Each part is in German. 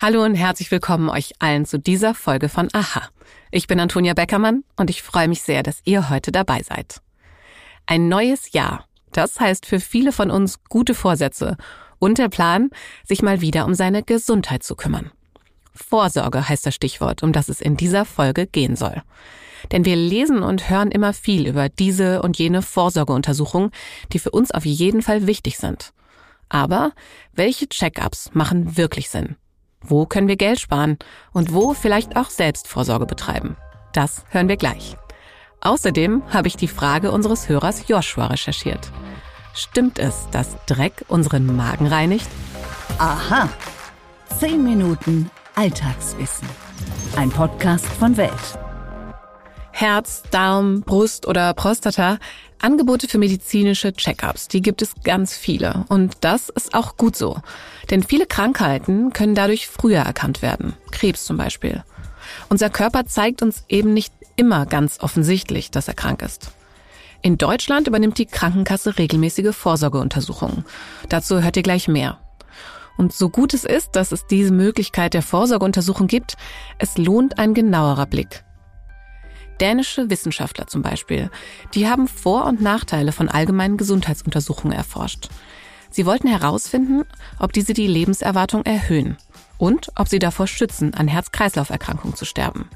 Hallo und herzlich willkommen euch allen zu dieser Folge von Aha. Ich bin Antonia Beckermann und ich freue mich sehr, dass ihr heute dabei seid. Ein neues Jahr. Das heißt für viele von uns gute Vorsätze und der Plan, sich mal wieder um seine Gesundheit zu kümmern. Vorsorge heißt das Stichwort, um das es in dieser Folge gehen soll. Denn wir lesen und hören immer viel über diese und jene Vorsorgeuntersuchungen, die für uns auf jeden Fall wichtig sind. Aber welche Check-ups machen wirklich Sinn? Wo können wir Geld sparen und wo vielleicht auch Selbstvorsorge betreiben? Das hören wir gleich. Außerdem habe ich die Frage unseres Hörers Joshua recherchiert. Stimmt es, dass Dreck unseren Magen reinigt? Aha. Zehn Minuten Alltagswissen. Ein Podcast von Welt. Herz, Darm, Brust oder Prostata. Angebote für medizinische Check-ups, die gibt es ganz viele. Und das ist auch gut so. Denn viele Krankheiten können dadurch früher erkannt werden. Krebs zum Beispiel. Unser Körper zeigt uns eben nicht immer ganz offensichtlich, dass er krank ist. In Deutschland übernimmt die Krankenkasse regelmäßige Vorsorgeuntersuchungen. Dazu hört ihr gleich mehr. Und so gut es ist, dass es diese Möglichkeit der Vorsorgeuntersuchung gibt, es lohnt ein genauerer Blick. Dänische Wissenschaftler zum Beispiel, die haben Vor- und Nachteile von allgemeinen Gesundheitsuntersuchungen erforscht. Sie wollten herausfinden, ob diese die Lebenserwartung erhöhen und ob sie davor schützen, an Herz-Kreislauf-Erkrankungen zu sterben.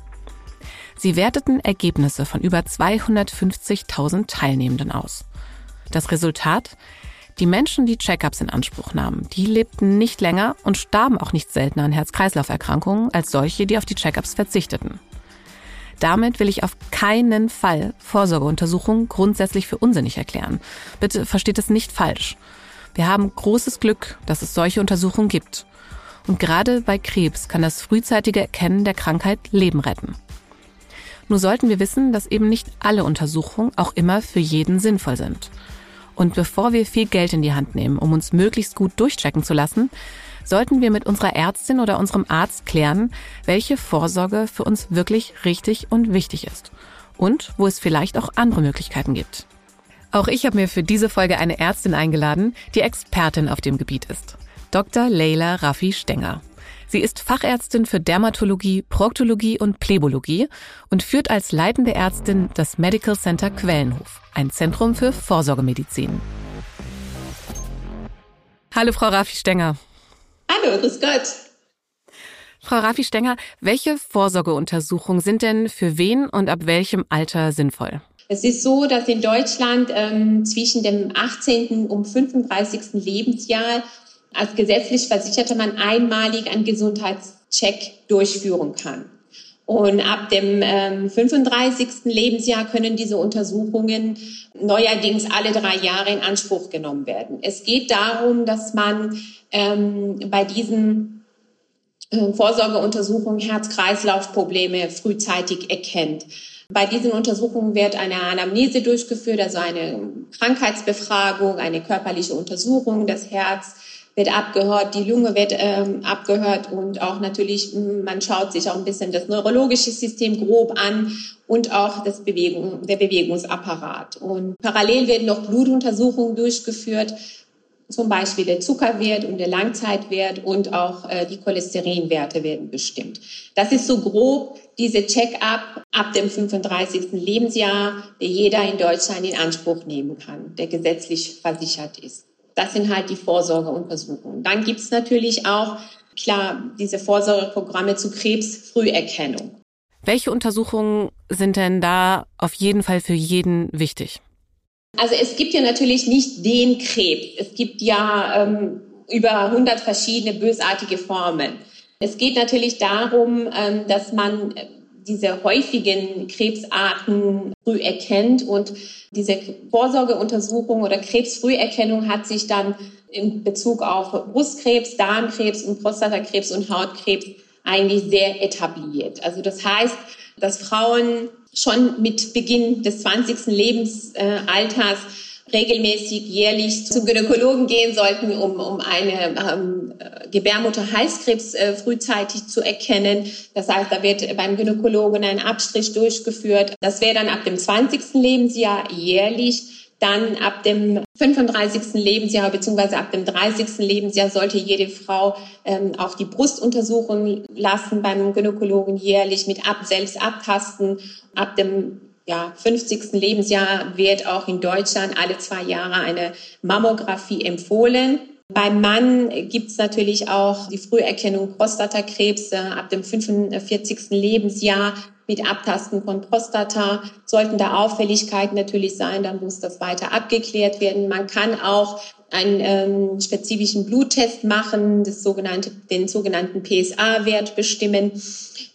Sie werteten Ergebnisse von über 250.000 Teilnehmenden aus. Das Resultat? Die Menschen, die Check-ups in Anspruch nahmen, die lebten nicht länger und starben auch nicht seltener an Herz-Kreislauf-Erkrankungen als solche, die auf die Check-ups verzichteten. Damit will ich auf keinen Fall Vorsorgeuntersuchungen grundsätzlich für unsinnig erklären. Bitte versteht es nicht falsch. Wir haben großes Glück, dass es solche Untersuchungen gibt. Und gerade bei Krebs kann das frühzeitige Erkennen der Krankheit Leben retten. Nur sollten wir wissen, dass eben nicht alle Untersuchungen auch immer für jeden sinnvoll sind. Und bevor wir viel Geld in die Hand nehmen, um uns möglichst gut durchchecken zu lassen, sollten wir mit unserer Ärztin oder unserem Arzt klären, welche Vorsorge für uns wirklich richtig und wichtig ist und wo es vielleicht auch andere Möglichkeiten gibt. Auch ich habe mir für diese Folge eine Ärztin eingeladen, die Expertin auf dem Gebiet ist. Dr. Leila Raffi Stenger. Sie ist Fachärztin für Dermatologie, Proktologie und Plebologie und führt als leitende Ärztin das Medical Center Quellenhof, ein Zentrum für Vorsorgemedizin. Hallo, Frau Raffi Stenger. Hallo, grüß Gott. Frau Raffi Stenger, welche Vorsorgeuntersuchungen sind denn für wen und ab welchem Alter sinnvoll? Es ist so, dass in Deutschland ähm, zwischen dem 18. und 35. Lebensjahr als gesetzlich Versicherter man einmalig einen Gesundheitscheck durchführen kann. Und ab dem ähm, 35. Lebensjahr können diese Untersuchungen neuerdings alle drei Jahre in Anspruch genommen werden. Es geht darum, dass man ähm, bei diesen äh, Vorsorgeuntersuchungen Herz-Kreislauf-Probleme frühzeitig erkennt. Bei diesen Untersuchungen wird eine Anamnese durchgeführt, also eine Krankheitsbefragung, eine körperliche Untersuchung des Herz wird abgehört, die Lunge wird ähm, abgehört und auch natürlich, man schaut sich auch ein bisschen das neurologische System grob an und auch das Bewegung, der Bewegungsapparat. Und parallel werden noch Blutuntersuchungen durchgeführt, zum Beispiel der Zuckerwert und der Langzeitwert und auch äh, die Cholesterinwerte werden bestimmt. Das ist so grob diese Check-up ab dem 35. Lebensjahr, der jeder in Deutschland in Anspruch nehmen kann, der gesetzlich versichert ist. Das sind halt die Vorsorgeuntersuchungen. Dann gibt es natürlich auch, klar, diese Vorsorgeprogramme zu Krebsfrüherkennung. Welche Untersuchungen sind denn da auf jeden Fall für jeden wichtig? Also es gibt ja natürlich nicht den Krebs. Es gibt ja ähm, über 100 verschiedene bösartige Formen. Es geht natürlich darum, ähm, dass man diese häufigen Krebsarten früh erkennt und diese Vorsorgeuntersuchung oder Krebsfrüherkennung hat sich dann in Bezug auf Brustkrebs, Darmkrebs und Prostatakrebs und Hautkrebs eigentlich sehr etabliert. Also das heißt, dass Frauen schon mit Beginn des 20. Lebensalters regelmäßig jährlich zum Gynäkologen gehen sollten, um, um eine ähm, Gebärmutterhalskrebs äh, frühzeitig zu erkennen. Das heißt, da wird beim Gynäkologen ein Abstrich durchgeführt. Das wäre dann ab dem 20. Lebensjahr jährlich. Dann ab dem 35. Lebensjahr bzw. ab dem 30. Lebensjahr sollte jede Frau ähm, auch die Brust untersuchen lassen beim Gynäkologen jährlich mit ab, selbst abtasten. Ab dem ja, 50. Lebensjahr wird auch in Deutschland alle zwei Jahre eine Mammographie empfohlen. Beim Mann gibt es natürlich auch die Früherkennung Prostatakrebs ab dem 45. Lebensjahr mit Abtasten von Prostata. Sollten da Auffälligkeiten natürlich sein, dann muss das weiter abgeklärt werden. Man kann auch einen ähm, spezifischen Bluttest machen, das sogenannte, den sogenannten PSA-Wert bestimmen.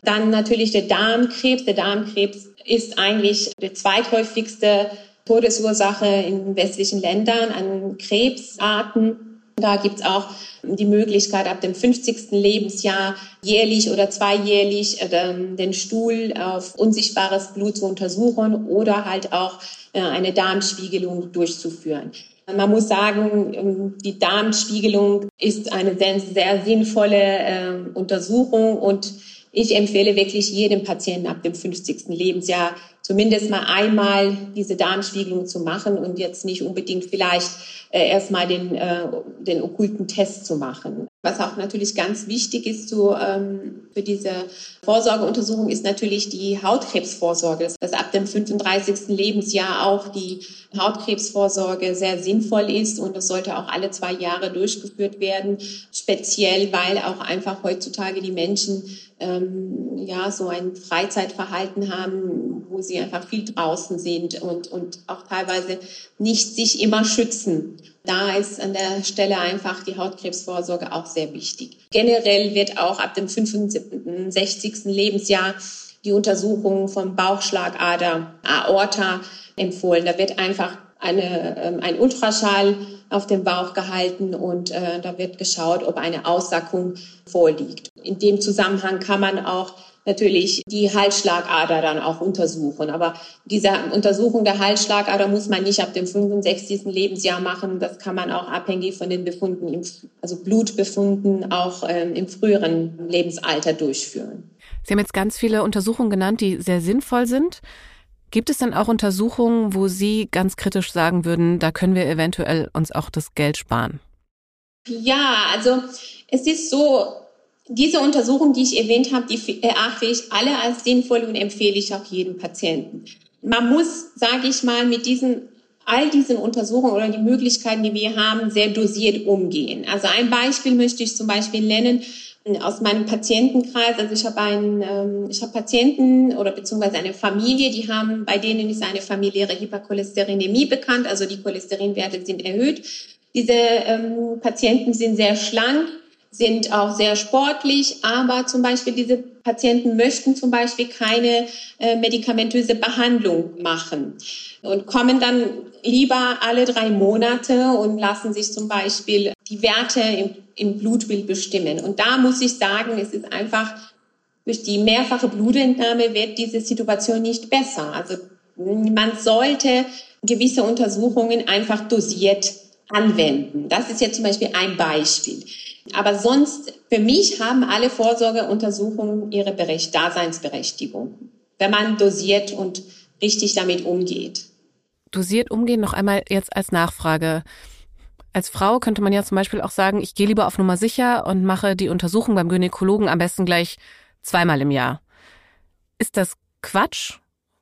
Dann natürlich der Darmkrebs. Der Darmkrebs ist eigentlich die zweithäufigste Todesursache in westlichen Ländern an Krebsarten. Da gibt's auch die Möglichkeit, ab dem 50. Lebensjahr jährlich oder zweijährlich äh, den Stuhl auf unsichtbares Blut zu untersuchen oder halt auch äh, eine Darmspiegelung durchzuführen. Man muss sagen, ähm, die Darmspiegelung ist eine sehr, sehr sinnvolle ähm, Untersuchung und ich empfehle wirklich jedem Patienten ab dem 50. Lebensjahr zumindest mal einmal diese Darmspiegelung zu machen und jetzt nicht unbedingt vielleicht äh, erstmal den, äh, den okkulten Test zu machen. Was auch natürlich ganz wichtig ist zu, ähm, für diese Vorsorgeuntersuchung ist natürlich die Hautkrebsvorsorge. Dass ab dem 35. Lebensjahr auch die Hautkrebsvorsorge sehr sinnvoll ist und das sollte auch alle zwei Jahre durchgeführt werden. Speziell, weil auch einfach heutzutage die Menschen ähm, ja so ein Freizeitverhalten haben, wo sie einfach viel draußen sind und, und auch teilweise nicht sich immer schützen. Da ist an der Stelle einfach die Hautkrebsvorsorge auch sehr wichtig. Generell wird auch ab dem 65. Lebensjahr die Untersuchung vom Bauchschlagader, Aorta empfohlen. Da wird einfach eine, ähm, ein Ultraschall auf dem Bauch gehalten und äh, da wird geschaut, ob eine Aussackung vorliegt. In dem Zusammenhang kann man auch natürlich die Halsschlagader dann auch untersuchen. Aber diese Untersuchung der Halsschlagader muss man nicht ab dem 65. Lebensjahr machen. Das kann man auch abhängig von den Befunden, im, also Blutbefunden auch ähm, im früheren Lebensalter durchführen. Sie haben jetzt ganz viele Untersuchungen genannt, die sehr sinnvoll sind. Gibt es denn auch Untersuchungen, wo Sie ganz kritisch sagen würden, da können wir eventuell uns auch das Geld sparen? Ja, also es ist so, diese Untersuchungen, die ich erwähnt habe, die erachte ich alle als sinnvoll und empfehle ich auch jedem Patienten. Man muss, sage ich mal, mit diesen all diesen Untersuchungen oder die Möglichkeiten, die wir haben, sehr dosiert umgehen. Also ein Beispiel möchte ich zum Beispiel nennen aus meinem Patientenkreis. Also ich habe einen, ähm, ich habe Patienten oder beziehungsweise eine Familie, die haben, bei denen ist eine familiäre Hypercholesterinämie bekannt. Also die Cholesterinwerte sind erhöht. Diese ähm, Patienten sind sehr schlank sind auch sehr sportlich, aber zum Beispiel diese Patienten möchten zum Beispiel keine äh, medikamentöse Behandlung machen und kommen dann lieber alle drei Monate und lassen sich zum Beispiel die Werte im, im Blutbild bestimmen. Und da muss ich sagen, es ist einfach durch die mehrfache Blutentnahme wird diese Situation nicht besser. Also man sollte gewisse Untersuchungen einfach dosiert anwenden. Das ist jetzt zum Beispiel ein Beispiel. Aber sonst, für mich haben alle Vorsorgeuntersuchungen ihre Berecht Daseinsberechtigung, wenn man dosiert und richtig damit umgeht. Dosiert umgehen noch einmal jetzt als Nachfrage. Als Frau könnte man ja zum Beispiel auch sagen, ich gehe lieber auf Nummer sicher und mache die Untersuchung beim Gynäkologen am besten gleich zweimal im Jahr. Ist das Quatsch?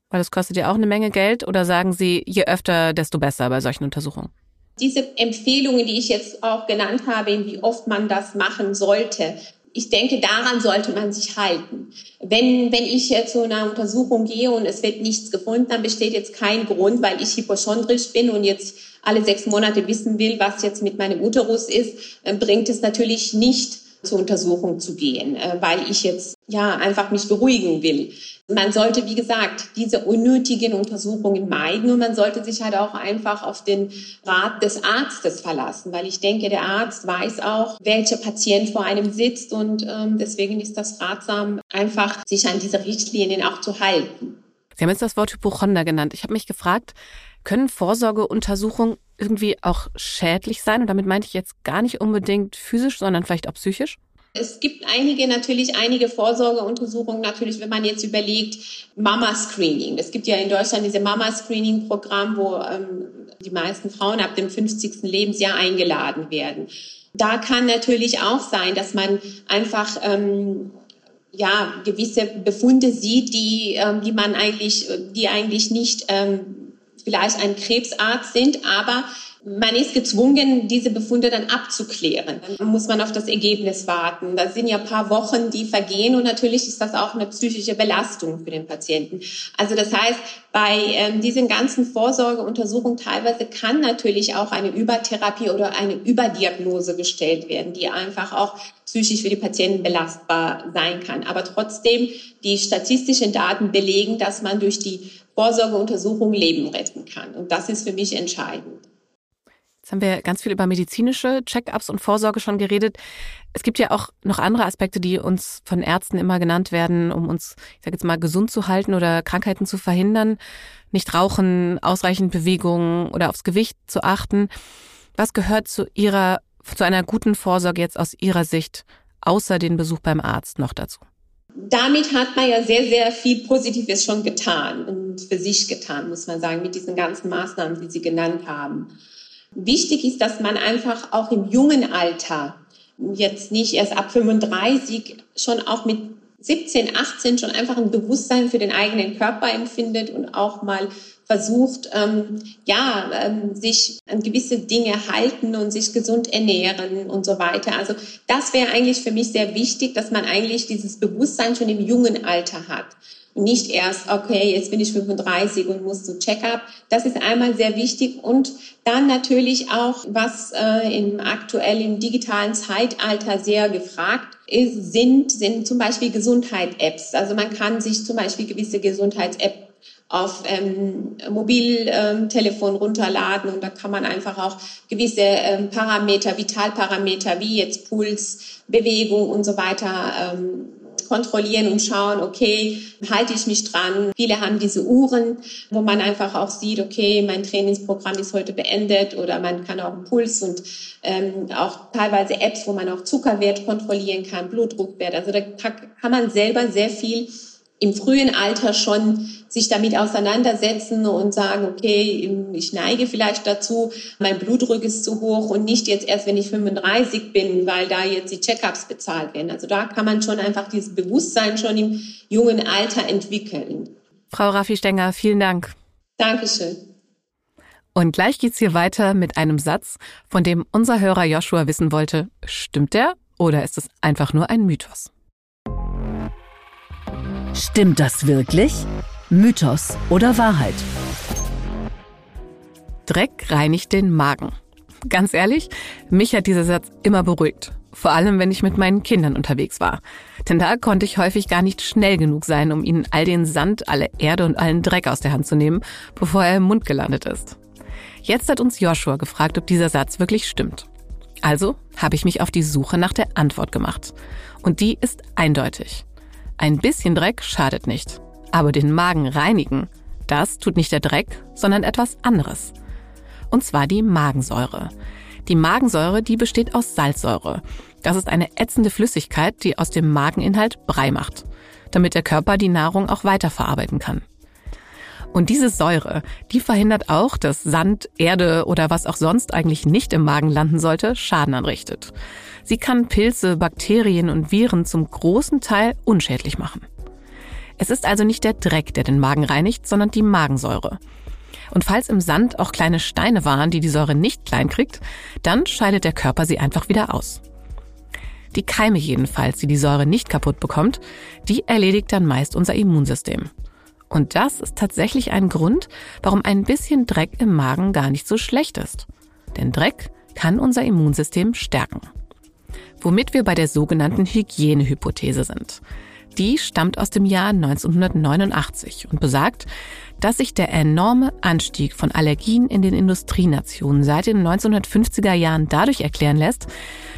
Weil das kostet ja auch eine Menge Geld. Oder sagen Sie, je öfter, desto besser bei solchen Untersuchungen? Diese Empfehlungen, die ich jetzt auch genannt habe, wie oft man das machen sollte, ich denke, daran sollte man sich halten. Wenn, wenn ich jetzt zu einer Untersuchung gehe und es wird nichts gefunden, dann besteht jetzt kein Grund, weil ich hypochondrisch bin und jetzt alle sechs Monate wissen will, was jetzt mit meinem Uterus ist, bringt es natürlich nicht zur Untersuchung zu gehen, äh, weil ich jetzt ja einfach mich beruhigen will. Man sollte, wie gesagt, diese unnötigen Untersuchungen meiden und man sollte sich halt auch einfach auf den Rat des Arztes verlassen, weil ich denke, der Arzt weiß auch, welcher Patient vor einem sitzt und ähm, deswegen ist das ratsam, einfach sich an diese Richtlinien auch zu halten. Sie haben jetzt das Wort Hypochonder genannt. Ich habe mich gefragt, können Vorsorgeuntersuchungen irgendwie auch schädlich sein? Und damit meinte ich jetzt gar nicht unbedingt physisch, sondern vielleicht auch psychisch? Es gibt einige, natürlich einige Vorsorgeuntersuchungen, natürlich, wenn man jetzt überlegt, Mama-Screening. Es gibt ja in Deutschland diese Mama-Screening-Programm, wo ähm, die meisten Frauen ab dem 50. Lebensjahr eingeladen werden. Da kann natürlich auch sein, dass man einfach ähm, ja gewisse Befunde sieht, die ähm, die man eigentlich, die eigentlich nicht ähm, vielleicht ein Krebsarzt sind, aber man ist gezwungen, diese Befunde dann abzuklären. Dann muss man auf das Ergebnis warten. Das sind ja ein paar Wochen, die vergehen und natürlich ist das auch eine psychische Belastung für den Patienten. Also das heißt, bei ähm, diesen ganzen Vorsorgeuntersuchungen teilweise kann natürlich auch eine Übertherapie oder eine Überdiagnose gestellt werden, die einfach auch psychisch für die Patienten belastbar sein kann. Aber trotzdem, die statistischen Daten belegen, dass man durch die Vorsorgeuntersuchung Leben retten kann. Und das ist für mich entscheidend. Jetzt haben wir ganz viel über medizinische Check-ups und Vorsorge schon geredet. Es gibt ja auch noch andere Aspekte, die uns von Ärzten immer genannt werden, um uns, ich sage jetzt mal, gesund zu halten oder Krankheiten zu verhindern. Nicht rauchen, ausreichend Bewegung oder aufs Gewicht zu achten. Was gehört zu Ihrer, zu einer guten Vorsorge jetzt aus Ihrer Sicht, außer den Besuch beim Arzt noch dazu? Damit hat man ja sehr, sehr viel Positives schon getan und für sich getan, muss man sagen, mit diesen ganzen Maßnahmen, die Sie genannt haben. Wichtig ist, dass man einfach auch im jungen Alter, jetzt nicht erst ab 35, schon auch mit 17, 18 schon einfach ein Bewusstsein für den eigenen Körper empfindet und auch mal versucht, ähm, ja, ähm, sich an gewisse Dinge halten und sich gesund ernähren und so weiter. Also das wäre eigentlich für mich sehr wichtig, dass man eigentlich dieses Bewusstsein schon im jungen Alter hat nicht erst, okay, jetzt bin ich 35 und muss zu Check-up. Das ist einmal sehr wichtig und dann natürlich auch, was äh, im aktuellen digitalen Zeitalter sehr gefragt ist, sind, sind zum Beispiel Gesundheit-Apps. Also man kann sich zum Beispiel gewisse Gesundheits-Apps auf ähm, Mobiltelefon runterladen und da kann man einfach auch gewisse ähm, Parameter, Vitalparameter wie jetzt Puls, Bewegung und so weiter ähm, kontrollieren und schauen, okay, halte ich mich dran. Viele haben diese Uhren, wo man einfach auch sieht, okay, mein Trainingsprogramm ist heute beendet oder man kann auch einen Puls und ähm, auch teilweise Apps, wo man auch Zuckerwert kontrollieren kann, Blutdruckwert. Also da kann man selber sehr viel im frühen Alter schon sich damit auseinandersetzen und sagen, okay, ich neige vielleicht dazu, mein Blutdruck ist zu hoch und nicht jetzt erst, wenn ich 35 bin, weil da jetzt die Checkups bezahlt werden. Also da kann man schon einfach dieses Bewusstsein schon im jungen Alter entwickeln. Frau Raffi Stenger, vielen Dank. Dankeschön. Und gleich geht's hier weiter mit einem Satz, von dem unser Hörer Joshua wissen wollte, stimmt der oder ist es einfach nur ein Mythos? Stimmt das wirklich? Mythos oder Wahrheit? Dreck reinigt den Magen. Ganz ehrlich, mich hat dieser Satz immer beruhigt. Vor allem, wenn ich mit meinen Kindern unterwegs war. Denn da konnte ich häufig gar nicht schnell genug sein, um ihnen all den Sand, alle Erde und allen Dreck aus der Hand zu nehmen, bevor er im Mund gelandet ist. Jetzt hat uns Joshua gefragt, ob dieser Satz wirklich stimmt. Also habe ich mich auf die Suche nach der Antwort gemacht. Und die ist eindeutig. Ein bisschen Dreck schadet nicht. Aber den Magen reinigen, das tut nicht der Dreck, sondern etwas anderes. Und zwar die Magensäure. Die Magensäure, die besteht aus Salzsäure. Das ist eine ätzende Flüssigkeit, die aus dem Mageninhalt Brei macht, damit der Körper die Nahrung auch weiterverarbeiten kann. Und diese Säure, die verhindert auch, dass Sand, Erde oder was auch sonst eigentlich nicht im Magen landen sollte, Schaden anrichtet. Sie kann Pilze, Bakterien und Viren zum großen Teil unschädlich machen. Es ist also nicht der Dreck, der den Magen reinigt, sondern die Magensäure. Und falls im Sand auch kleine Steine waren, die die Säure nicht klein kriegt, dann scheidet der Körper sie einfach wieder aus. Die Keime jedenfalls, die die Säure nicht kaputt bekommt, die erledigt dann meist unser Immunsystem. Und das ist tatsächlich ein Grund, warum ein bisschen Dreck im Magen gar nicht so schlecht ist. Denn Dreck kann unser Immunsystem stärken womit wir bei der sogenannten Hygienehypothese sind. Die stammt aus dem Jahr 1989 und besagt, dass sich der enorme Anstieg von Allergien in den Industrienationen seit den 1950er Jahren dadurch erklären lässt,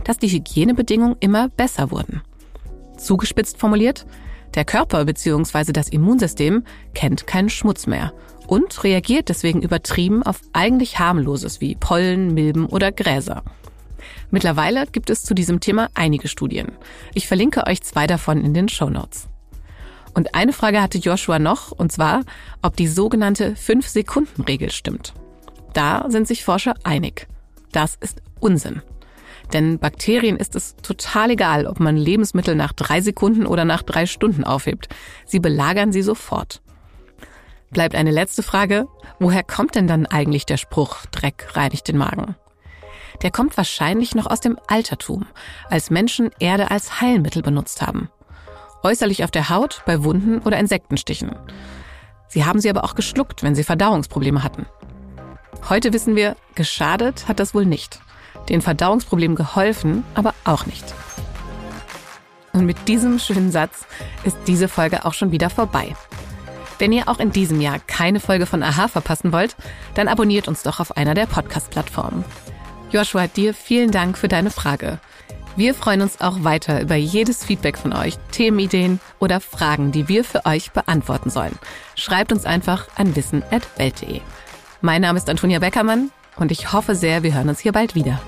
dass die Hygienebedingungen immer besser wurden. Zugespitzt formuliert, der Körper bzw. das Immunsystem kennt keinen Schmutz mehr und reagiert deswegen übertrieben auf eigentlich harmloses wie Pollen, Milben oder Gräser. Mittlerweile gibt es zu diesem Thema einige Studien. Ich verlinke euch zwei davon in den Show Notes. Und eine Frage hatte Joshua noch, und zwar, ob die sogenannte 5-Sekunden-Regel stimmt. da sind sich Forscher einig. Das ist Unsinn. Denn Bakterien ist es total egal, ob man Lebensmittel nach drei Sekunden oder nach drei Stunden aufhebt. Sie belagern sie sofort. Bleibt eine letzte Frage. Woher kommt denn dann eigentlich der Spruch, Dreck reinigt den Magen? Der kommt wahrscheinlich noch aus dem Altertum, als Menschen Erde als Heilmittel benutzt haben. Äußerlich auf der Haut, bei Wunden oder Insektenstichen. Sie haben sie aber auch geschluckt, wenn sie Verdauungsprobleme hatten. Heute wissen wir, geschadet hat das wohl nicht. Den Verdauungsproblemen geholfen, aber auch nicht. Und mit diesem schönen Satz ist diese Folge auch schon wieder vorbei. Wenn ihr auch in diesem Jahr keine Folge von Aha verpassen wollt, dann abonniert uns doch auf einer der Podcast-Plattformen. Joshua, dir vielen Dank für deine Frage. Wir freuen uns auch weiter über jedes Feedback von euch, Themenideen oder Fragen, die wir für euch beantworten sollen. Schreibt uns einfach an wissen.welt.de. Mein Name ist Antonia Beckermann und ich hoffe sehr, wir hören uns hier bald wieder.